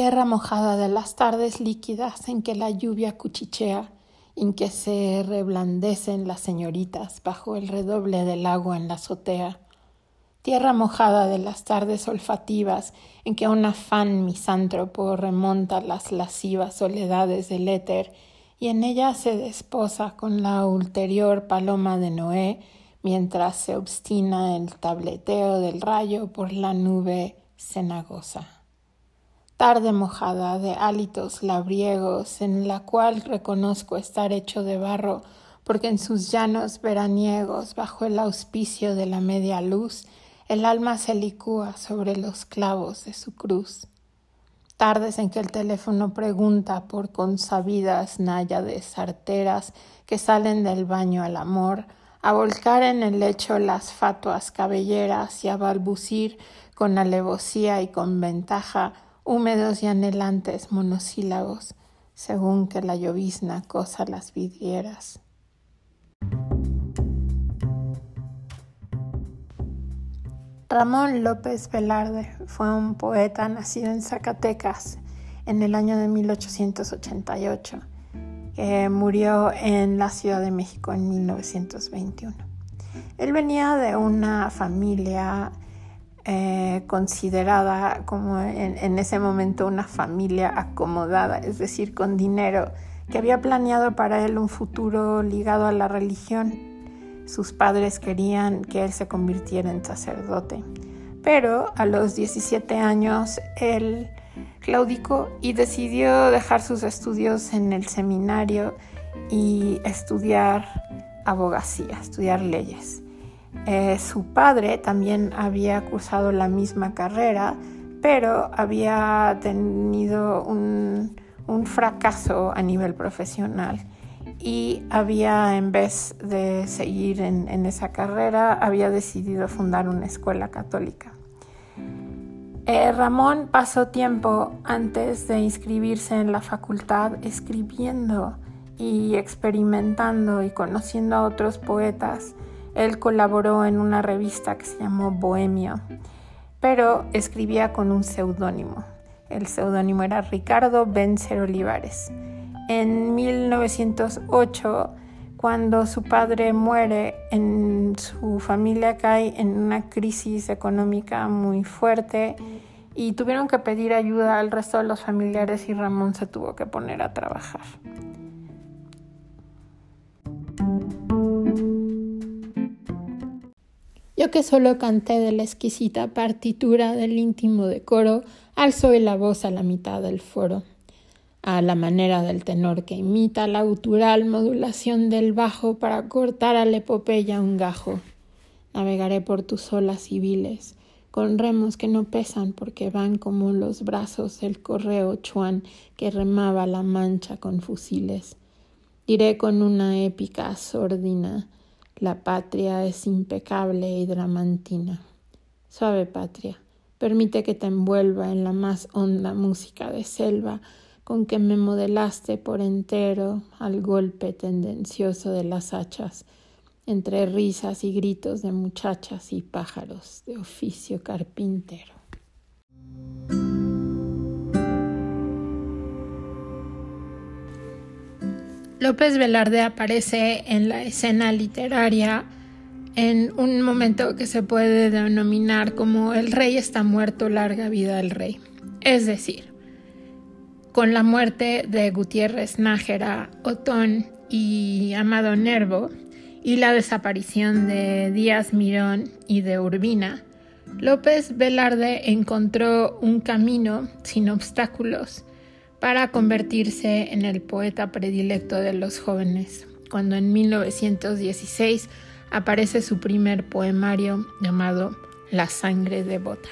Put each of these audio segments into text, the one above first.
tierra mojada de las tardes líquidas en que la lluvia cuchichea, en que se reblandecen las señoritas bajo el redoble del agua en la azotea, tierra mojada de las tardes olfativas en que un afán misántropo remonta las lascivas soledades del éter y en ella se desposa con la ulterior paloma de Noé mientras se obstina el tableteo del rayo por la nube cenagosa. Tarde mojada de hálitos labriegos en la cual reconozco estar hecho de barro porque en sus llanos veraniegos bajo el auspicio de la media luz el alma se licúa sobre los clavos de su cruz. Tardes en que el teléfono pregunta por consabidas náyades arteras que salen del baño al amor, a volcar en el lecho las fatuas cabelleras y a balbucir con alevosía y con ventaja húmedos y anhelantes monosílabos, según que la llovizna cosa las vidrieras. Ramón López Velarde fue un poeta nacido en Zacatecas en el año de 1888, que murió en la Ciudad de México en 1921. Él venía de una familia eh, considerada como en, en ese momento una familia acomodada, es decir, con dinero, que había planeado para él un futuro ligado a la religión sus padres querían que él se convirtiera en sacerdote, pero a los 17 años él claudicó y decidió dejar sus estudios en el seminario y estudiar abogacía, estudiar leyes. Eh, su padre también había cursado la misma carrera, pero había tenido un fracaso a nivel profesional y había, en vez de seguir en, esa carrera, había decidido fundar una escuela católica. Eh, Ramón pasó tiempo antes de inscribirse en la facultad escribiendo y experimentando y conociendo a otros poetas. Él colaboró en una revista que se llamó Bohemio, pero escribía con un seudónimo. El seudónimo era Ricardo Benzer Olivares en 1908, cuando su padre muere, en su familia cae en una crisis económica muy fuerte y tuvieron que pedir ayuda al resto de los familiares y Ramón se tuvo que poner a trabajar. Que solo canté de la exquisita partitura del íntimo decoro, alzo la voz a la mitad del foro a la manera del tenor que imita la gutural modulación del bajo para cortar a la epopeya un gajo. Navegaré por tus olas civiles, con remos que no pesan porque van como los brazos del correo chuan que remaba la mancha con fusiles. Diré con una épica sordina, la patria es impecable y dramantina. Suave patria, permite que te envuelva en la más honda música de selva, con que me modelaste por entero al golpe tendencioso de las hachas, entre risas y gritos de muchachas y pájaros de oficio carpintero. López Velarde aparece en la escena literaria en un momento que se puede denominar como el rey está muerto, larga vida al rey. Es decir, con la muerte de Gutiérrez Nájera, Otón y Amado Nervo y la desaparición de Díaz Mirón y de Urbina, López Velarde encontró un camino sin obstáculos para convertirse en el poeta predilecto de los jóvenes, cuando en 1916 aparece su primer poemario llamado La sangre devota.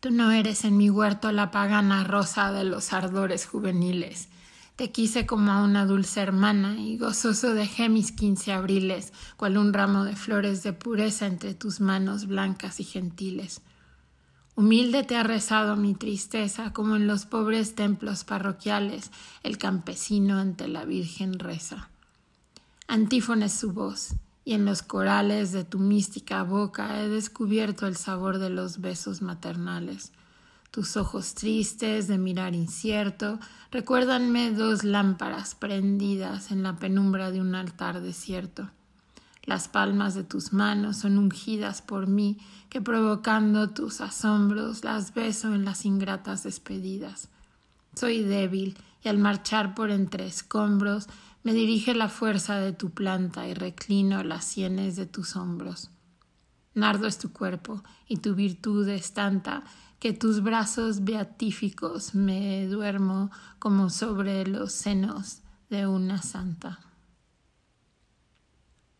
Tú no eres en mi huerto la pagana rosa de los ardores juveniles. Te quise como a una dulce hermana y gozoso dejé mis quince abriles, cual un ramo de flores de pureza entre tus manos blancas y gentiles. Humilde te ha rezado mi tristeza, como en los pobres templos parroquiales el campesino ante la Virgen reza. Antífona es su voz, y en los corales de tu mística boca he descubierto el sabor de los besos maternales. Tus ojos tristes de mirar incierto recuérdanme dos lámparas prendidas en la penumbra de un altar desierto. Las palmas de tus manos son ungidas por mí, que provocando tus asombros las beso en las ingratas despedidas. Soy débil y al marchar por entre escombros me dirige la fuerza de tu planta y reclino las sienes de tus hombros. Nardo es tu cuerpo y tu virtud es tanta que tus brazos beatíficos me duermo como sobre los senos de una santa.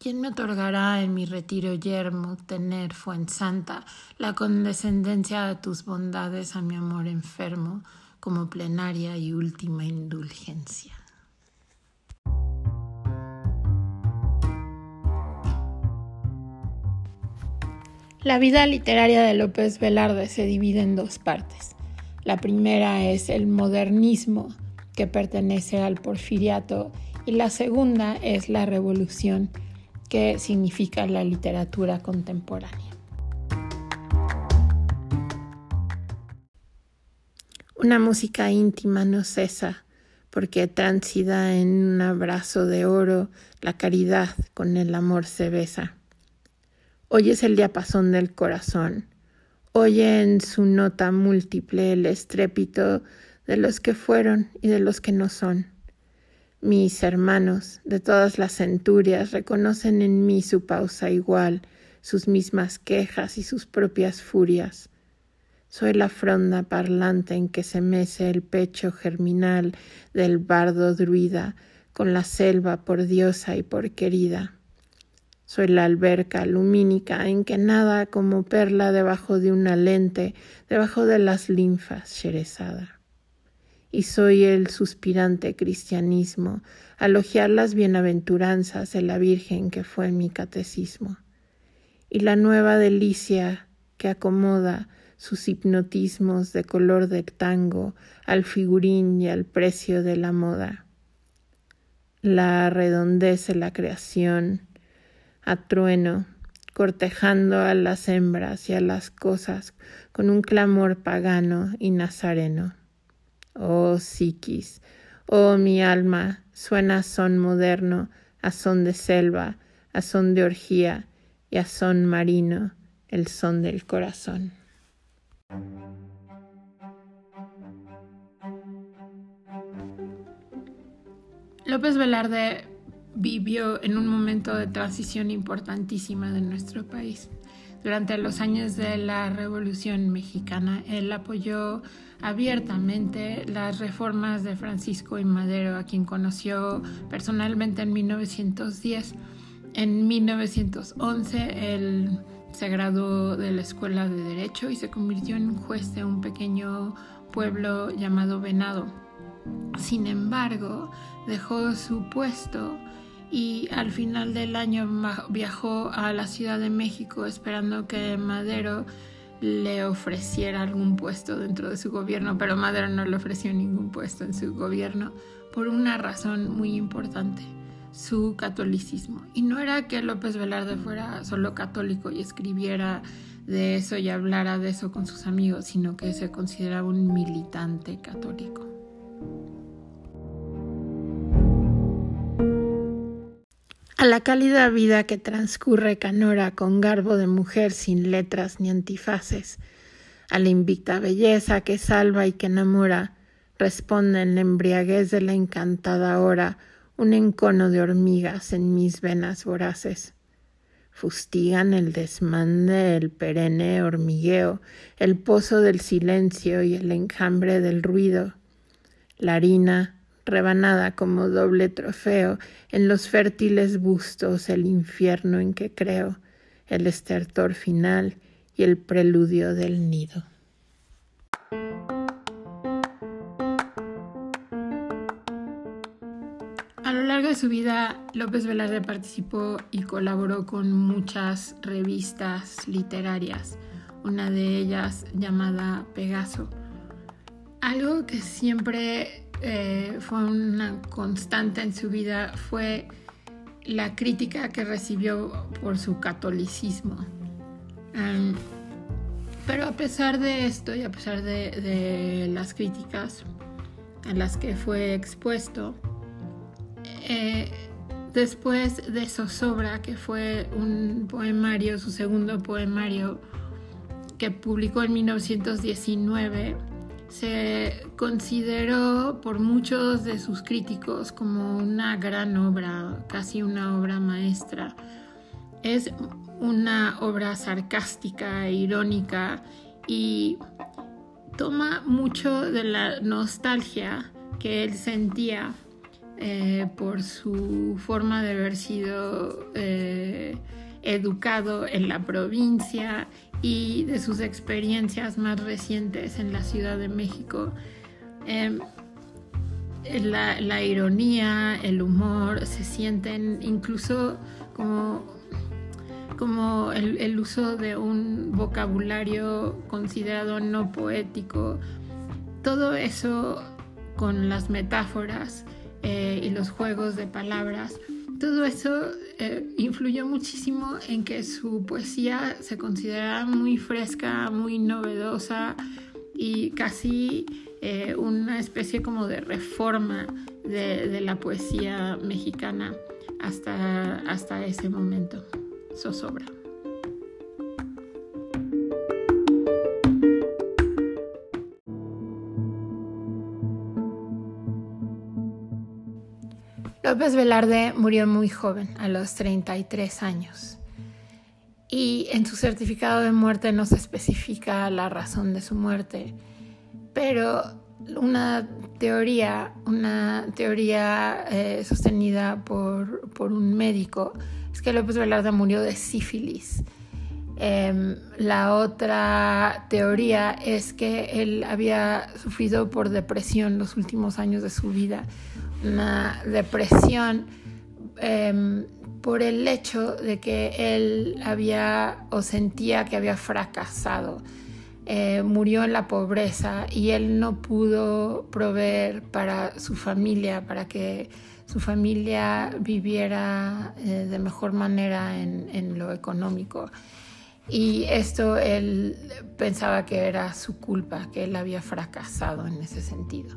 ¿Quién me otorgará en mi retiro yermo tener santa la condescendencia de tus bondades a mi amor enfermo como plenaria y última indulgencia? La vida literaria de López Velarde se divide en dos partes. La primera es el modernismo, que pertenece al porfiriato, y la segunda es la revolución, que significa la literatura contemporánea. Una música íntima no cesa, porque transida en un abrazo de oro, la caridad con el amor se besa. Oyes el diapasón del corazón. Oye en su nota múltiple el estrépito de los que fueron y de los que no son. Mis hermanos de todas las centurias reconocen en mí su pausa igual, sus mismas quejas y sus propias furias. Soy la fronda parlante en que se mece el pecho germinal del bardo druida, con la selva por diosa y por querida. Soy la alberca lumínica en que nada como perla debajo de una lente, debajo de las linfas, Sherezada. Y soy el suspirante cristianismo, alogiar las bienaventuranzas de la Virgen que fue mi catecismo. Y la nueva delicia que acomoda sus hipnotismos de color de tango al figurín y al precio de la moda. La redondez de la creación, a trueno, cortejando a las hembras y a las cosas con un clamor pagano y nazareno. Oh psiquis, oh mi alma, suena son moderno, a son de selva, a son de orgía y a son marino, el son del corazón. López Velarde vivió en un momento de transición importantísima de nuestro país. Durante los años de la Revolución Mexicana, él apoyó abiertamente las reformas de Francisco y Madero, a quien conoció personalmente en 1910. En 1911, él se graduó de la Escuela de Derecho y se convirtió en juez de un pequeño pueblo llamado Venado. Sin embargo, dejó su puesto y al final del año viajó a la Ciudad de México esperando que Madero le ofreciera algún puesto dentro de su gobierno, pero Madero no le ofreció ningún puesto en su gobierno por una razón muy importante, su catolicismo. Y no era que López Velarde fuera solo católico y escribiera de eso y hablara de eso con sus amigos, sino que se consideraba un militante católico. A la cálida vida que transcurre Canora con garbo de mujer sin letras ni antifaces, a la invicta belleza que salva y que enamora, responde en la embriaguez de la encantada hora un encono de hormigas en mis venas voraces. Fustigan el desmande, el perenne hormigueo, el pozo del silencio y el enjambre del ruido. La harina, rebanada como doble trofeo en los fértiles bustos el infierno en que creo, el estertor final y el preludio del nido. A lo largo de su vida, López Velarde participó y colaboró con muchas revistas literarias, una de ellas llamada Pegaso. Algo que siempre eh, fue una constante en su vida fue la crítica que recibió por su catolicismo. pero a pesar de esto y a pesar de, las críticas a las que fue expuesto, eh, después de Zozobra, que fue un poemario, su segundo poemario, que publicó en 1919, se consideró por muchos de sus críticos como una gran obra, casi una obra maestra. Es una obra sarcástica, irónica y toma mucho de la nostalgia que él sentía eh, por su forma de haber sido eh, educado en la provincia y de sus experiencias más recientes en la Ciudad de México. Em, la, ironía, el humor se sienten incluso como, como el, uso de un vocabulario considerado no poético. Todo eso con las metáforas eh, y los juegos de palabras todo eso eh, influyó muchísimo en que su poesía se considerara muy fresca, muy novedosa y casi eh, una especie como de reforma de, la poesía mexicana hasta, hasta ese momento. Zozobra. López Velarde murió muy joven, a los 33 años. Y en su certificado de muerte no se especifica la razón de su muerte, pero una teoría, una teoría eh, sostenida por, por, un médico es que López Velarde murió de sífilis. Em, la otra teoría es que él había sufrido por depresión los últimos años de su vida una depresión em, por el hecho de que él había o sentía que había fracasado. Eh, murió en la pobreza y él no pudo proveer para su familia, para que su familia viviera eh, de mejor manera en, en, lo económico. Y esto él pensaba que era su culpa, que él había fracasado en ese sentido.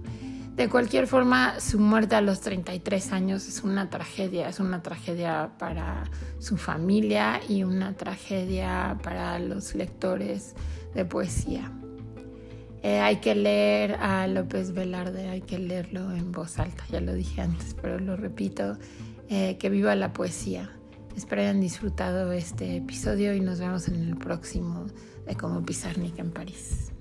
De cualquier forma, su muerte a los 33 años es una tragedia, es una tragedia para su familia y una tragedia para los lectores de poesía. Eh, hay que leer a López Velarde, hay que leerlo en voz alta, ya lo dije antes, pero lo repito, eh, que viva la poesía. Espero hayan disfrutado este episodio y nos vemos en el próximo de Como Pizarnik en París.